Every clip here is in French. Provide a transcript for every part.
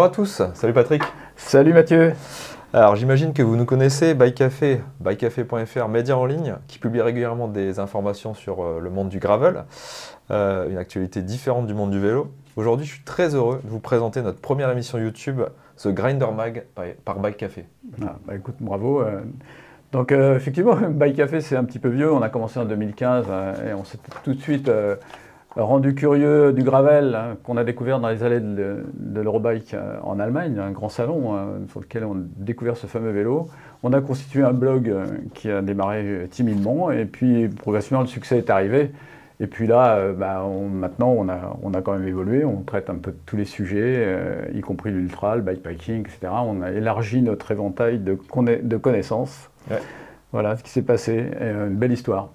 Bonjour à tous, salut Patrick. Salut Mathieu. Alors j'imagine que vous nous connaissez, Café, bycafé.fr, média en ligne, qui publie régulièrement des informations sur euh, le monde du gravel, euh, une actualité différente du monde du vélo. Aujourd'hui je suis très heureux de vous présenter notre première émission YouTube, The Grinder Mag par Bike Café. Ah, bah écoute, bravo. Euh. Donc effectivement, Bike Café c'est un petit peu vieux, on a commencé en 2015 et on s'est tout de suite rendu curieux du gravel hein, qu'on a découvert dans les allées de, l'Eurobike euh, en Allemagne, un grand salon hein, sur lequel on a découvert ce fameux vélo. On a constitué un blog euh, qui a démarré timidement et puis progressivement le succès est arrivé. Et puis là, euh, bah, maintenant, on a, on a, quand même évolué, on traite un peu tous les sujets, y compris l'ultra, le bikepacking, etc. On a élargi notre éventail de, de connaissances. Voilà ce qui s'est passé, une belle histoire.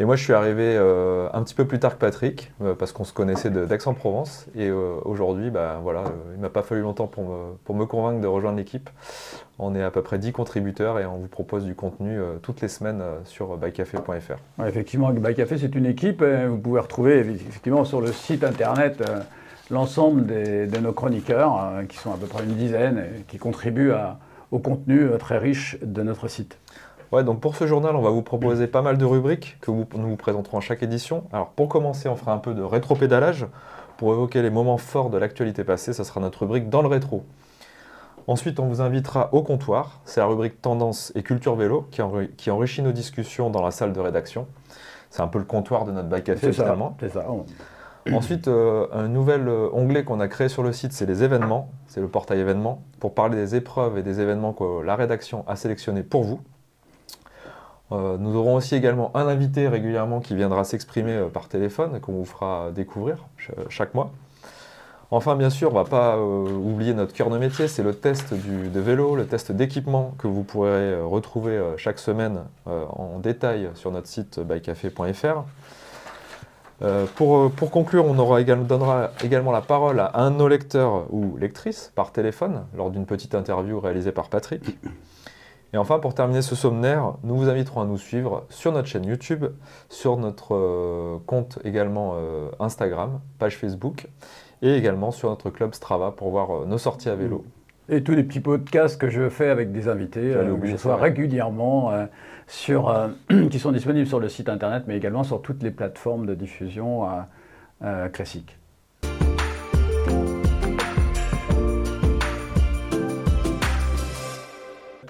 Et moi, je suis arrivé euh, un petit peu plus tard que Patrick, euh, parce qu'on se connaissait d'Aix-en-Provence. Et euh, aujourd'hui, bah, voilà, il ne m'a pas fallu longtemps pour me, convaincre de rejoindre l'équipe. On est à peu près 10 contributeurs et on vous propose du contenu toutes les semaines sur bycafé.fr. effectivement, Bycafé, c'est une équipe. Vous pouvez retrouver effectivement sur le site internet l'ensemble de nos chroniqueurs, qui sont à peu près une dizaine, et qui contribuent au contenu très riche de notre site. Ouais, donc pour ce journal, on va vous proposer pas mal de rubriques que nous vous présenterons à chaque édition. Alors pour commencer, on fera un peu de rétro-pédalage pour évoquer les moments forts de l'actualité passée. Ça sera notre rubrique dans le rétro. Ensuite, on vous invitera au comptoir. C'est la rubrique tendance et culture vélo qui, enrichit nos discussions dans la salle de rédaction. C'est un peu le comptoir de notre bac café finalement. C'est ça. Ensuite, euh, un nouvel euh, onglet qu'on a créé sur le site, c'est les événements. C'est le portail événements pour parler des épreuves et des événements que la rédaction a sélectionnés pour vous. Euh, nous aurons aussi également un invité régulièrement qui viendra s'exprimer euh, par téléphone qu'on vous fera découvrir chaque mois. Enfin, bien sûr, on ne va pas euh, oublier notre cœur de métier, c'est le test de vélo, le test d'équipement que vous pourrez retrouver chaque semaine en détail sur notre site bycafé.fr. Pour, conclure, on donnera également la parole à un de nos lecteurs ou lectrices par téléphone lors d'une petite interview réalisée par Patrick. Et enfin, pour terminer ce sommaire, nous vous inviterons à nous suivre sur notre chaîne YouTube, sur notre euh, compte également euh, Instagram, page Facebook, et également sur notre club Strava pour voir euh, nos sorties à vélo. Et tous les petits podcasts que je fais avec des invités, que ce soit régulièrement, sur, qui sont disponibles sur le site internet, mais également sur toutes les plateformes de diffusion classiques.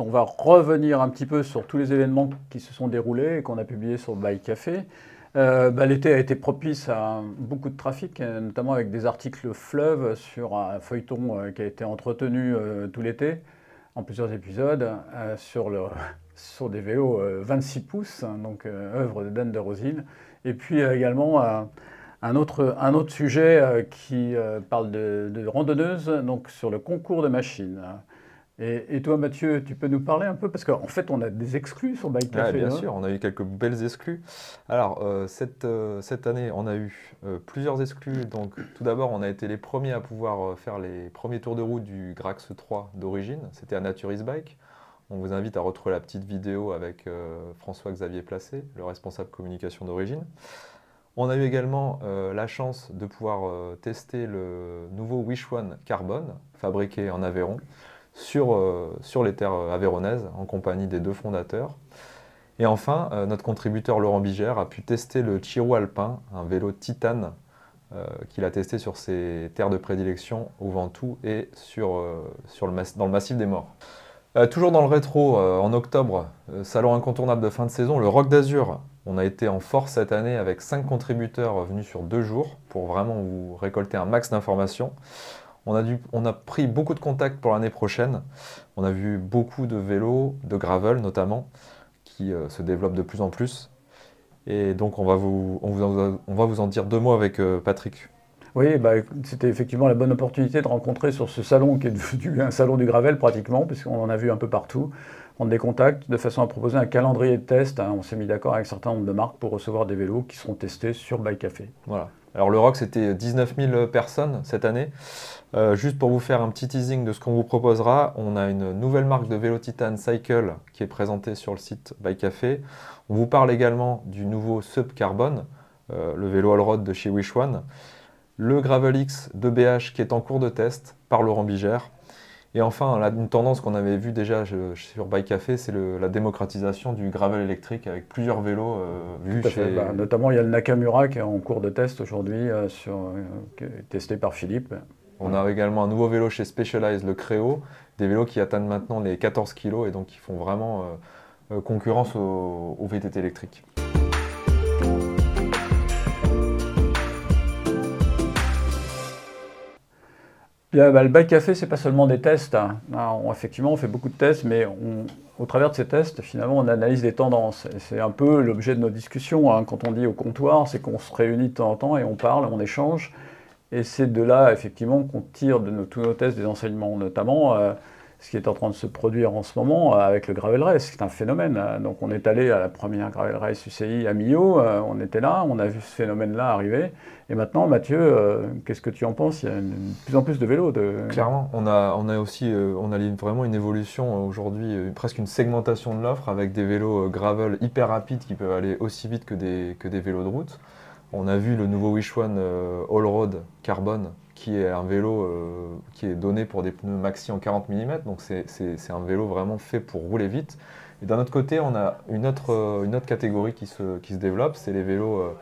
On va revenir un petit peu sur tous les événements qui se sont déroulés et qu'on a publiés sur Bike Café. Euh, bah, l'été a été propice à beaucoup de trafic, euh, notamment avec des articles fleuves sur un feuilleton euh, qui a été entretenu tout l'été en plusieurs épisodes sur, des vélos 26 pouces, hein, donc œuvre de Dan de Rosine. Et puis également un autre, sujet qui parle de, de randonneuses, donc sur le concours de machines. Et, toi, Mathieu, tu peux nous parler un peu? Parce qu'en fait, on a des exclus sur Bike Café. bien sûr, on a eu quelques belles exclus. Alors, euh, cette, euh, cette, année, on a eu euh, plusieurs exclus. Donc, tout d'abord, on a été les premiers à pouvoir faire les premiers tours de route du Grax 3 d'origine. C'était à Naturis Bike. On vous invite à retrouver la petite vidéo avec François-Xavier Placé, le responsable communication d'origine. On a eu également la chance de pouvoir tester le nouveau Wish One Carbon, fabriqué en Aveyron sur, euh, sur les terres aveyronaises en compagnie des deux fondateurs. Et enfin, euh, notre contributeur Laurent Bigère a pu tester le Chiro Alpin, un vélo titane euh, qu'il a testé sur ses terres de prédilection au Ventoux et dans le massif des Morts. toujours dans le rétro, en octobre, salon incontournable de fin de saison, le Rock d'Azur. On a été en force cette année avec cinq contributeurs venus sur deux jours pour vraiment vous récolter un max d'informations. On a, pris beaucoup de contacts pour l'année prochaine. On a vu beaucoup de vélos, de gravel notamment, qui euh, se développent de plus en plus. Et donc on va vous, en dire deux mots avec euh, Patrick. Oui, bah, c'était effectivement la bonne opportunité de rencontrer sur ce salon qui est devenu un salon du gravel pratiquement, puisqu'on en a vu un peu partout, prendre des contacts de façon à proposer un calendrier de test. Hein. On s'est mis d'accord avec un certain nombre de marques pour recevoir des vélos qui seront testés sur Bike Café. Voilà. Alors le rock, c'était 19 000 personnes cette année. Euh, juste pour vous faire un petit teasing de ce qu'on vous proposera, on a une nouvelle marque de vélo Titan Cycle qui est présentée sur le site Bike Café. On vous parle également du nouveau Sub Carbon, euh, le vélo all-road de chez Wishwan. le Gravel X de BH qui est en cours de test par Laurent Bigère. Et enfin, une tendance qu'on avait vue déjà sur Bike Café, c'est la démocratisation du gravel électrique avec plusieurs vélos euh, vus chez... Bah, notamment, il y a le Nakamura qui est en cours de test aujourd'hui, euh, testé par Philippe. On a également un nouveau vélo chez Specialized, le Créo, des vélos qui atteignent maintenant les 14 kg et donc qui font vraiment concurrence aux au VTT Bah, le Bike Café, c'est pas seulement des tests. Hein. effectivement, on fait beaucoup de tests, mais au travers de ces tests, finalement, on analyse des tendances. c'est un peu l'objet de nos discussions. Hein. Quand on dit au comptoir, c'est qu'on se réunit de temps en temps et on parle, on échange. Et c'est de là, effectivement, qu'on tire de tous nos tests des enseignements, notamment. Euh, ce qui est en train de se produire en ce moment euh, avec le Gravel Race, c'est un phénomène. Hein. Donc on est allé à la première Gravel Race UCI à Millau, euh, on était là, on a vu ce phénomène-là arriver. Et maintenant, Mathieu, euh, qu'est-ce que tu en penses? Il y a de plus en plus de vélos. Clairement, on a, on a aussi on a vraiment une évolution aujourd'hui, presque une segmentation de l'offre avec des vélos gravel hyper rapides qui peuvent aller aussi vite que des, que des vélos de route. On a vu le nouveau Wish One All Road Carbone qui est un vélo euh, qui est donné pour des pneus maxi en 40 mm, donc c'est un vélo vraiment fait pour rouler vite. Et d'un autre côté, on a une autre, euh, catégorie qui se, développe, c'est les vélos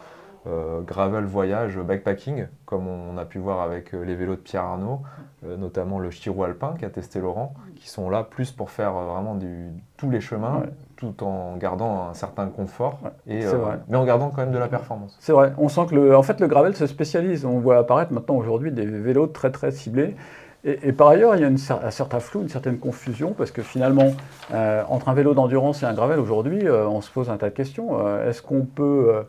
euh, gravel voyage backpacking, comme on a pu voir avec les vélos de Pierre Arnaud, notamment le Chiro Alpin a testé Laurent, qui sont là plus pour faire vraiment tous les chemins, tout en gardant un certain confort, et, euh, mais en gardant quand même de la performance. C'est vrai, on sent que le, en fait, le gravel se spécialise. On voit apparaître maintenant aujourd'hui des vélos très très ciblés. Et, par ailleurs, il y a une, un certain flou, une certaine confusion, parce que finalement, euh, entre un vélo d'endurance et un gravel aujourd'hui, euh, on se pose un tas de questions. Est-ce qu'on peut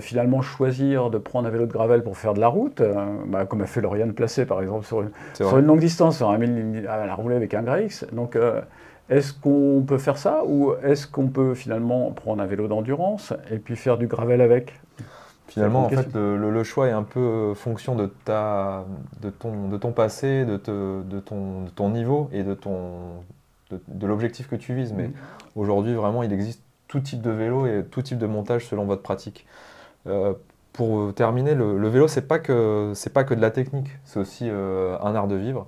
finalement choisir de prendre un vélo de gravel pour faire de la route, bah, comme a fait Lauriane Placé par exemple sur une, sur une longue distance, sur un, elle a roulé avec un GRX. Donc est-ce qu'on peut faire ça ou est-ce qu'on peut finalement prendre un vélo d'endurance et puis faire du gravel avec? Finalement, en fait, le, choix est un peu euh, fonction de, ta, de, ton, de ton passé, de, de, ton, ton, niveau et de, ton, de, l'objectif que tu vises. Mais mm. aujourd'hui, vraiment, il existe tout type de vélo et tout type de montage selon votre pratique. Euh, pour terminer, le, vélo, c'est pas que c'est pas que de la technique, c'est aussi euh, un art de vivre.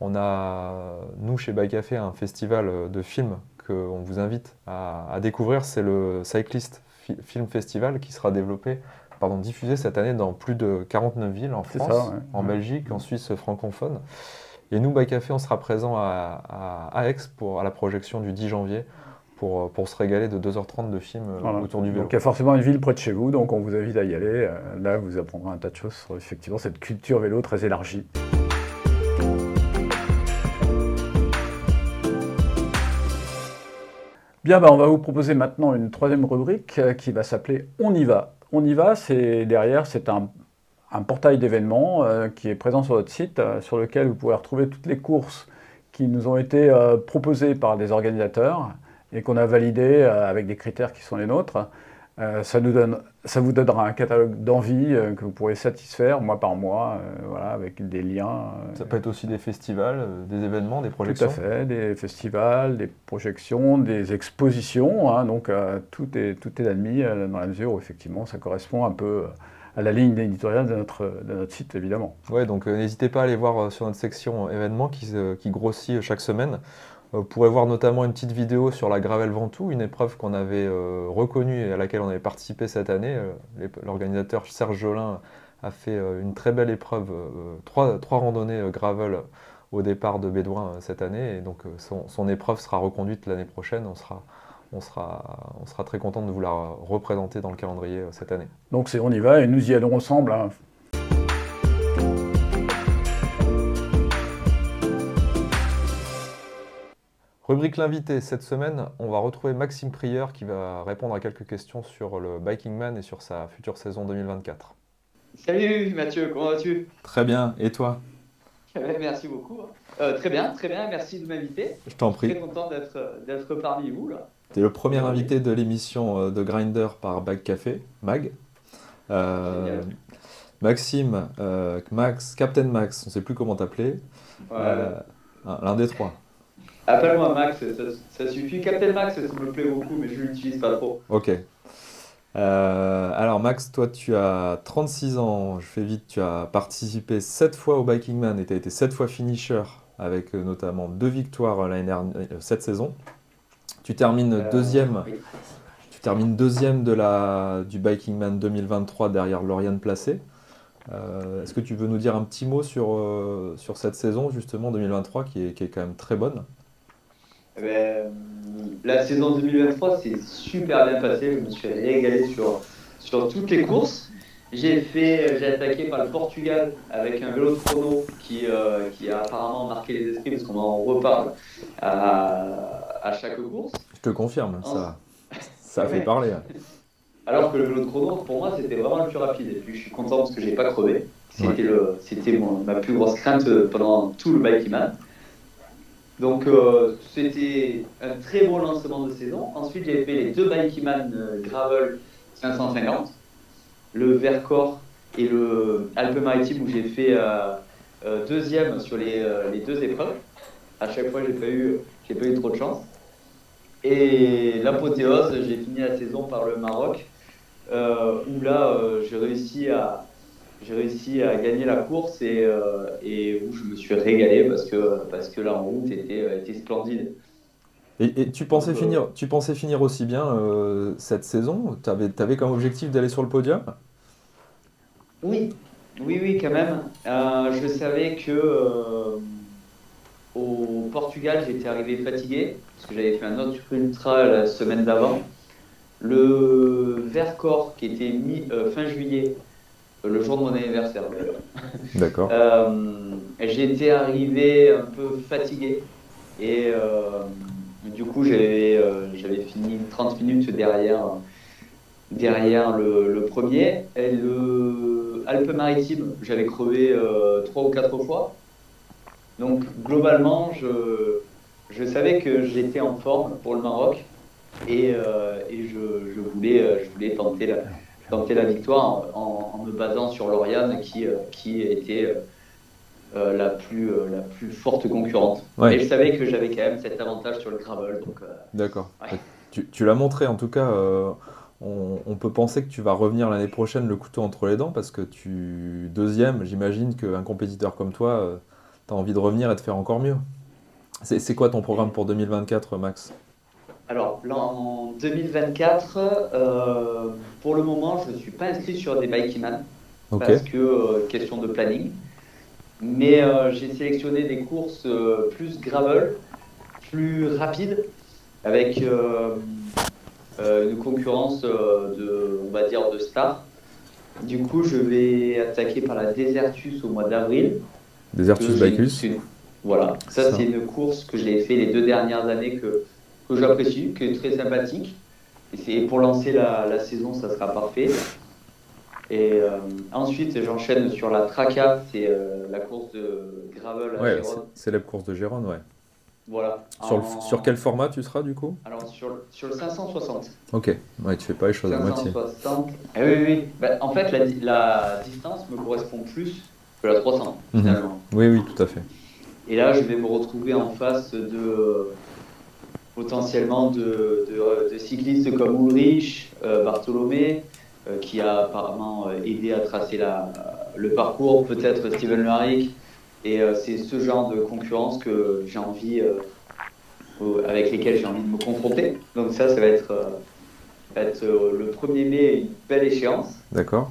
On a, nous, chez Bike Café, un festival de films qu'on vous invite à, découvrir. C'est le Cyclist Film Festival qui sera développé, pardon, diffusé cette année dans plus de 49 villes en France, en Belgique, en Suisse francophone. Et nous, Bike Café, on sera présent à, Aix pour, à la projection du 10 janvier pour, pour, se régaler de 2h30 de films autour du vélo. Donc il y a forcément une ville près de chez vous, donc on vous invite à y aller. Euh, là, vous apprendrez un tas de choses sur effectivement cette culture vélo très élargie. Bien, bah, on va vous proposer maintenant une troisième rubrique euh, qui va s'appeler On y va. On y va, c'est derrière, c'est un, portail d'événements euh, qui est présent sur notre site, euh, sur lequel vous pouvez retrouver toutes les courses qui nous ont été proposées par des organisateurs et qu'on a validées avec des critères qui sont les nôtres. Euh, ça, nous donne, ça vous donnera un catalogue d'envie euh, que vous pourrez satisfaire mois par mois, euh, voilà, avec des liens. ça peut être aussi des festivals, des événements, des projections Tout à fait, des festivals, des projections, des expositions. Hein, donc tout, est, tout est admis dans la mesure où effectivement ça correspond un peu à la ligne éditoriale de notre, de notre site, évidemment. Oui, donc n'hésitez pas à aller voir sur notre section événements qui, qui grossit chaque semaine. Vous pourrez voir notamment une petite vidéo sur la Gravel Ventoux, une épreuve qu'on avait euh, reconnue et à laquelle on avait participé cette année. Euh, l'organisateur Serge Jolin a fait euh, une très belle épreuve, trois, randonnées gravel au départ de Bédouin cette année. Et donc son, épreuve sera reconduite l'année prochaine. On sera très content de vous la représenter dans le calendrier cette année. Donc on y va et nous y allons ensemble. Hein. Rubrique l'invité, cette semaine, on va retrouver Maxime Prieur qui va répondre à quelques questions sur le Biking Man et sur sa future saison 2024. Salut Mathieu, comment vas-tu? Très bien, et toi? Merci beaucoup. Euh, très bien, très bien, merci de m'inviter. Je t'en prie. Très content d'être parmi vous. Tu es le premier invité de l'émission euh, de Grinder par Bag Café, Mag. Euh, Maxime, Max, Captain Max, on ne sait plus comment t'appeler. L'un des trois. Appelle-moi Max, ça, suffit. Captain Max, ça me plaît beaucoup, mais je ne l'utilise pas trop. Ok. alors Max, toi tu as 36 ans, je fais vite, tu as participé 7 fois au Biking Man et tu as été 7 fois finisher avec notamment deux victoires l'année dernière, cette saison. Tu termines deuxième tu termines deuxième de la, du Biking Man 2023 derrière Lauriane Placé. Euh, est-ce que tu veux nous dire un petit mot sur, euh, sur cette saison, justement, 2023, qui est, qui est quand même très bonne? Eh ben, La saison 2023 s'est super bien passée. Je me suis régalé sur, sur toutes les courses. J'ai fait, j'ai attaqué par le Portugal avec un vélo de chrono qui, euh, qui a apparemment marqué les esprits parce qu'on en reparle à, à chaque course. Je te confirme, ça. Ça fait parler. Alors que le vélo de chrono, pour moi, c'était vraiment le plus rapide. Et puis, je suis content parce que j'ai pas crevé. C'était c'était ma plus grosse crainte pendant tout le Bikeman. Donc, euh, c'était un très beau lancement de saison. Ensuite, j'ai fait les deux Bikeman euh, Gravel 550, le Vercors et le Alpes-Maritimes où j'ai fait euh, deuxième sur les, deux épreuves. À chaque fois, j'ai pas eu, j'ai pas eu trop de chance. Et l'apothéose, j'ai fini la saison par le Maroc, où là, j'ai réussi à, j'ai réussi à gagner la course et, euh, et, où je me suis régalé parce que, parce que la route était, était splendide. Et, tu, pensais finir, tu pensais finir aussi bien cette saison? Tu avais, avais, comme objectif d'aller sur le podium? Oui, oui, oui, quand même. je savais que au Portugal, j'étais arrivé fatigué parce que j'avais fait un autre ultra la semaine d'avant. Le Vercors qui était mis euh, fin juillet, euh, le jour de mon anniversaire D'accord. euh, j'étais arrivé un peu fatigué et euh, du coup j'avais fini 30 minutes derrière derrière le, le premier. Et le Alpes-Maritimes, j'avais crevé trois ou quatre fois. Donc globalement, je, je savais que j'étais en forme pour le Maroc et, euh, et je, je, voulais, euh, je voulais tenter la, tenter la victoire en, en me basant sur Lauriane qui, euh, qui était la, plus, la plus forte concurrente. Et je savais que j'avais quand même cet avantage sur le gravel. D'accord. Tu, tu l'as montré en tout cas. On, on, peut penser que tu vas revenir l'année prochaine le couteau entre les dents parce que tu deuxième, j'imagine qu'un compétiteur comme toi tu as envie de revenir et de faire encore mieux. C'est quoi ton programme pour 2024, Max? Alors, en 2024, euh, pour le moment, je ne suis pas inscrit sur des Bikeman parce que euh, question de planning. Mais euh, j'ai sélectionné des courses plus gravel, plus rapides, avec une concurrence de, on va dire, de stars. Du coup, je vais attaquer par la Desertus au mois d'avril. Desertus Bicus Voilà, ça, c'est une course que j'ai fait les deux dernières années que, que j'apprécie, qui est très sympathique. Et pour lancer la, la, saison, ça sera parfait. Et euh, ensuite, j'enchaîne sur la Traca, c'est euh, la course de gravel à ouais, C'est la course de Gérone, ouais. Voilà. Sur, sur, quel format tu seras du coup? Alors sur, sur, le 560. Ok, ouais, tu fais pas les choses à moitié. 560. Eh oui, oui. Bah, en fait, la, la, distance me correspond plus que la 300, mhm. finalement. Oui, oui, tout à fait. Et là, je vais me retrouver en face de potentiellement de, de, cyclistes comme Ulrich, euh, Bartholomé, euh, qui a apparemment euh, aidé à tracer la, le parcours, peut-être Steven Laric. Et c'est ce genre de concurrence que j'ai envie, avec lesquels j'ai envie de me confronter. Donc ça, ça va être, va être le 1er mai, une belle échéance. D'accord.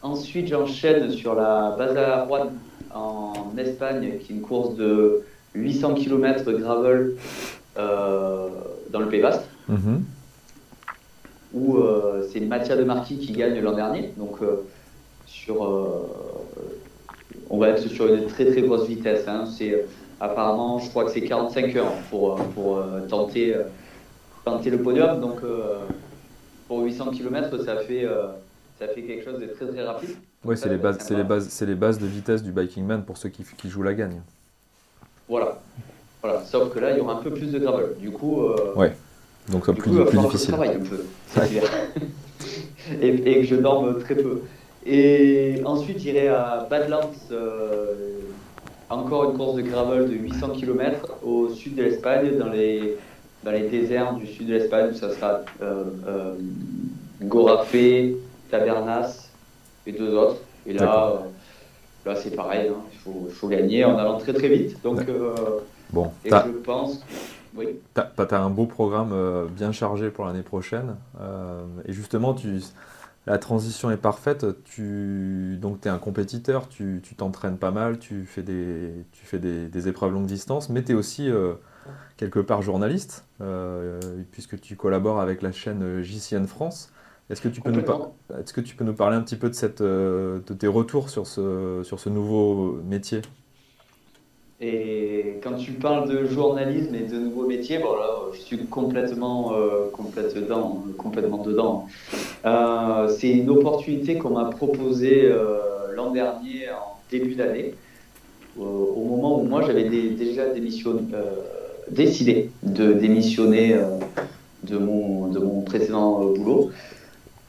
Ensuite, j'enchaîne sur la à Juan en Espagne, qui est une course de 800 km gravel dans le Pays Basque, mhm. où euh, c'est Mattia de Marquis qui gagne l'an dernier. Donc, euh, sur, on va être sur une très très grosse vitesse. Hein. C'est apparemment, je crois que c'est 45 heures pour, pour tenter, tenter le podium. Donc, pour 800 km, ça fait ça fait quelque chose de très très rapide. Oui, c'est les, bases, c'est les, bases, c'est les bases de vitesse du Biking Man pour ceux qui, qui jouent la gagne. Voilà. Voilà. Sauf que là, il y aura un peu plus de gravel. Du coup. Euh, ouais. Donc ça plus, coup, plus difficile. Et, et, que je dorme très peu. Et ensuite, j'irai à Badlands. Euh, encore une course de gravel de 800 km au sud de l'Espagne, dans les, dans les déserts du sud de l'Espagne. Ça sera euh, Gorafé, Tabernas et deux autres. Et là, là c'est pareil, hein. il, faut, il, faut, gagner en allant très très vite. Donc, bon, et je pense. Oui. Tu as, un beau programme bien chargé pour l'année prochaine. et justement, tu, la transition est parfaite. Tu donc es un compétiteur, tu t'entraînes pas mal, tu fais des, tu fais des, épreuves longue distance, mais tu es aussi euh, quelque part journaliste, euh, puisque tu collabores avec la chaîne JCN France. Est-ce que, tu peux nous est-ce que tu peux nous parler un petit peu de, cette, euh, de tes retours sur ce, sur ce nouveau métier? Et quand tu parles de journalisme et de nouveaux métiers, bon là, je suis complètement, euh, complètement, complètement dedans. Euh, c'est une opportunité qu'on m'a proposée euh, l'an dernier, en début d'année, au moment où moi j'avais déjà décidé de démissionner de, mon, de mon précédent boulot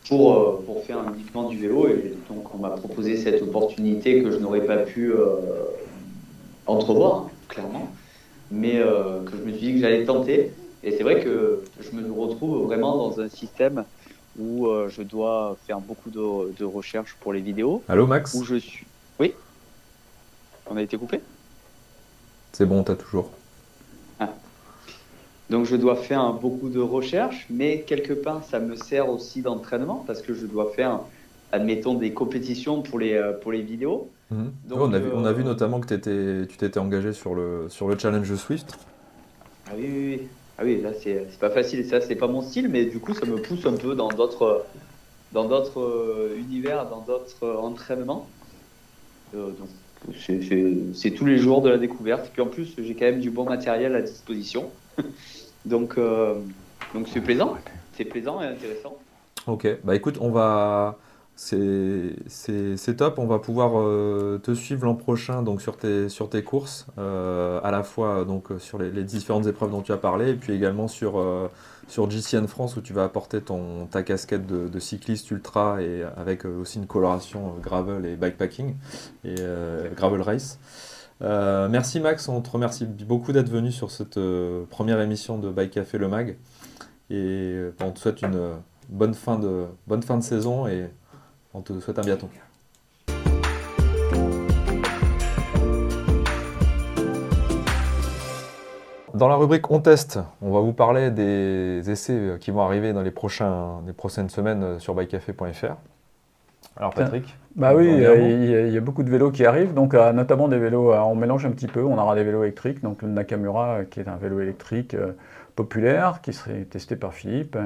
pour, pour faire uniquement du vélo. Et donc on m'a proposé cette opportunité que je n'aurais pas pu entrevoir, clairement, mais euh, que je me suis dit que j'allais tenter. Et c'est vrai que je me retrouve vraiment dans un système où euh, je dois faire beaucoup de, de recherches pour les vidéos. Allô Max Où je suis. Oui On a été coupé? C'est bon, t'as toujours. Ah. Donc je dois faire beaucoup de recherches, mais quelque part ça me sert aussi d'entraînement parce que je dois faire, admettons, des compétitions pour les, euh, pour les vidéos. Mhm. on, a vu, on, a vu, notamment que étais, tu t'étais engagé sur le, sur le challenge Swift. Ah oui, oui, oui. Ah oui, là, c'est, pas facile. Ça, c'est pas mon style, mais du coup, ça me pousse un peu dans d'autres, dans d'autres euh, univers, dans d'autres euh, entraînements. Euh, c'est, tous les jours de la découverte. Puis en plus, j'ai quand même du bon matériel à disposition. donc, donc, c'est plaisant. C'est plaisant et intéressant. Ok, bah écoute, on va. C'est top, on va pouvoir euh, te suivre l'an prochain donc sur tes, sur tes courses, euh, à la fois donc, sur les, différentes épreuves dont tu as parlé, et puis également sur, euh, sur GCN France où tu vas apporter ton, ta casquette de, cycliste ultra et avec aussi une coloration gravel et bikepacking et gravel race. merci Max, on te remercie beaucoup d'être venu sur cette première émission de Bike Café Le Mag. Et on te souhaite une bonne fin de, bonne fin de saison et on te souhaite un bientôt. Dans la rubrique On teste, on va vous parler des essais qui vont arriver dans les, prochains, les prochaines semaines sur bycafé.fr. Alors Patrick Bah oui, il y, a, beaucoup de vélos qui arrivent, donc euh, notamment des vélos, euh, on mélange un petit peu, on aura des vélos électriques, donc le Nakamura euh, qui est un vélo électrique populaire qui serait testé par Philippe.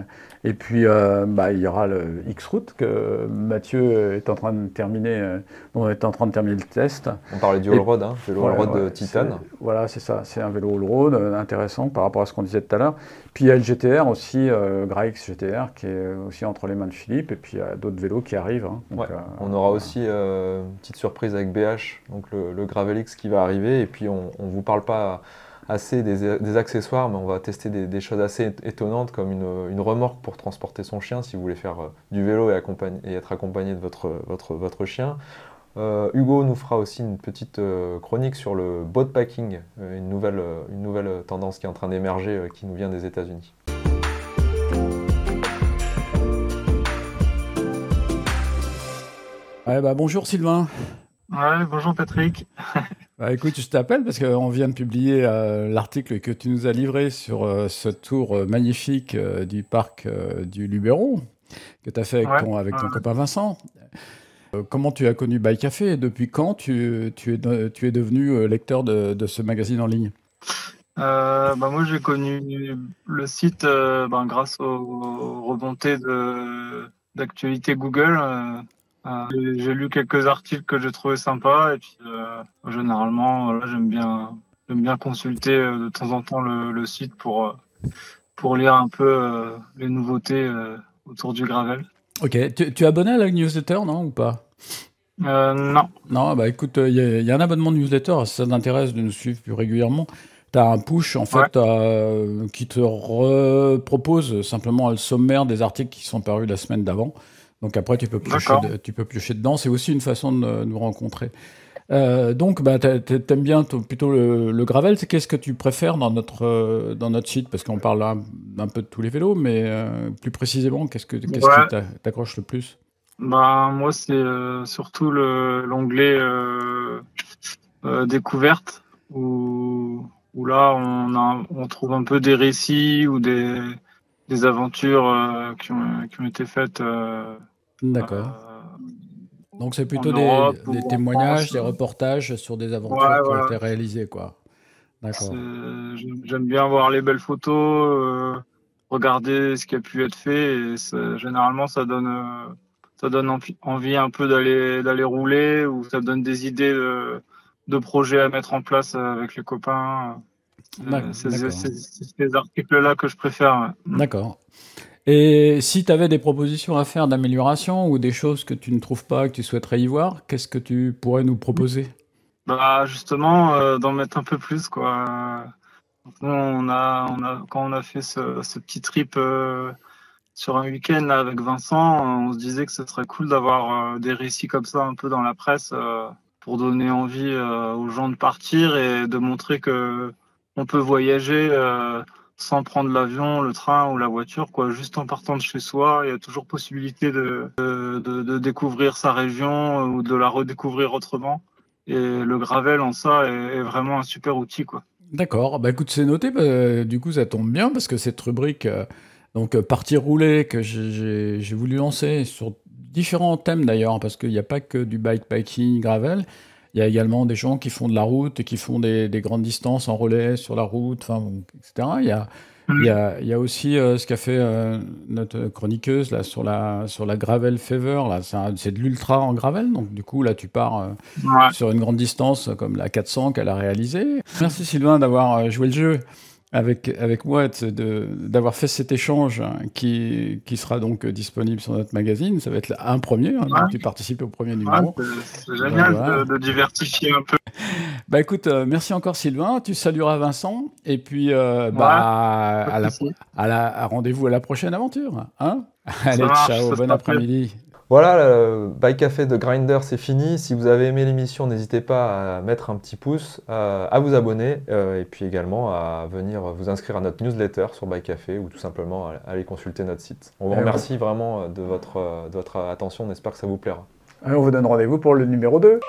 Et puis, euh, bah, il y aura le X-Route que Mathieu est en train de terminer, euh, on est en train de terminer le test. On parlait du all-road, hein, vélo all-road de Titan. Voilà, c'est ça, c'est un vélo all-road euh, intéressant par rapport à ce qu'on disait tout à l'heure. Puis il y a le GTR aussi, Graix GTR, qui est aussi entre les mains de Philippe, et puis il y a d'autres vélos qui arrivent. Hein. on aura aussi une petite surprise avec BH, donc le, le Gravel X qui va arriver, et puis on ne vous parle pas assez des, accessoires, mais on va tester des, choses assez étonnantes comme une, remorque pour transporter son chien si vous voulez faire euh, du vélo et, et être accompagné de votre, votre, votre chien. Euh, Hugo nous fera aussi une petite euh, chronique sur le bot packing, une, nouvelle, une nouvelle tendance qui est en train d'émerger qui nous vient des États-Unis. Bah, bonjour Sylvain. Ouais, bonjour Patrick. Bah, écoute, je t'appelle parce qu'on vient de publier euh, l'article que tu nous as livré sur euh, ce tour euh, magnifique du parc du Luberon que tu as fait avec, ton, avec ton copain Vincent. comment tu as connu Bike Café et depuis quand tu, tu, es, tu es devenu lecteur de, de, ce magazine en ligne? Bah, Moi, j'ai connu le site ben, grâce aux remontées d'actualité Google j'ai lu quelques articles que j'ai trouvé sympas et puis euh, généralement j'aime bien j'aime bien consulter euh, de temps en temps le, site pour euh, pour lire un peu les nouveautés autour du gravel. Ok, tu, tu es abonné à la newsletter non ou pas? Non. Non, bah écoute, il y, a un abonnement de newsletter, si ça t'intéresse de nous suivre plus régulièrement. Tu as un push en fait qui te propose simplement le sommaire des articles qui sont parus la semaine d'avant. Donc après, tu peux piocher, tu peux piocher dedans. C'est aussi une façon de nous rencontrer. Euh, donc, bah, t'aimes bien plutôt le, gravel. Qu'est-ce que tu préfères dans notre, euh, dans notre site? Parce qu'on parle un, peu de tous les vélos, mais euh, plus précisément, qu'est-ce, que, qu'est-ce qui t'accroche le plus? Bah, Moi, c'est surtout l'onglet découverte, où, où là, on, a, on trouve un peu des récits ou des, des aventures qui, ont, qui ont été faites. D'accord donc c'est plutôt des, témoignages, des reportages sur des aventures qui ont été réalisées, quoi. D'accord. J'aime bien voir les belles photos, euh, regarder ce qui a pu être fait. Et généralement, ça donne, euh, ça donne envie un peu d'aller d'aller rouler ou ça donne des idées de, de projets à mettre en place avec les copains. Euh, c'est ces articles-là que je préfère. D'accord. Et si tu avais des propositions à faire d'amélioration ou des choses que tu ne trouves pas, que tu souhaiterais y voir, qu'est-ce que tu pourrais nous proposer? Bah Justement, euh, d'en mettre un peu plus. Quoi. On a, on a, quand on a fait ce, ce petit trip euh, sur un week-end avec Vincent, on se disait que ce serait cool d'avoir euh, des récits comme ça un peu dans la presse pour donner envie aux gens de partir et de montrer que on peut voyager sans prendre l'avion, le train ou la voiture, quoi. Juste en partant de chez soi, il y a toujours possibilité de, de, découvrir sa région ou de la redécouvrir autrement. Et le gravel en ça est, vraiment un super outil, quoi. D'accord. Bah écoute, c'est noté. Bah, du coup, ça tombe bien parce que cette rubrique, euh, donc euh, partie rouler que j'ai voulu lancer sur différents thèmes d'ailleurs, parce qu'il n'y a pas que du bike-biking gravel. Il y a également des gens qui font de la route et qui font des, grandes distances en relais sur la route, enfin, etc. Il y a, il y a, il y a aussi euh, ce qu'a fait euh, notre chroniqueuse là, sur, la, sur la Gravel Fever. C'est de l'ultra en gravel. Donc, du coup, là, tu pars euh, sur une grande distance comme la 400 qu'elle a réalisée. Merci Sylvain d'avoir joué le jeu avec, avec moi d'avoir fait cet échange hein, qui, qui, sera donc disponible sur notre magazine. Ça va être un premier, hein, tu participes au premier numéro. c'est génial de, diversifier un peu. Bah écoute, euh, merci encore Sylvain, tu salueras Vincent, et puis euh, bah, à, la, à, la, rendez-vous à la prochaine aventure. Hein Allez, ciao, bon après-midi. Voilà, le Bike Café de Grinder, c'est fini. Si vous avez aimé l'émission, n'hésitez pas à mettre un petit pouce, euh, à vous abonner euh, et puis également à venir vous inscrire à notre newsletter sur Bike Café ou tout simplement à aller consulter notre site. On vous remercie vraiment euh, de votre, de votre attention. On espère que ça vous plaira. on vous donne rendez-vous pour le numéro 2.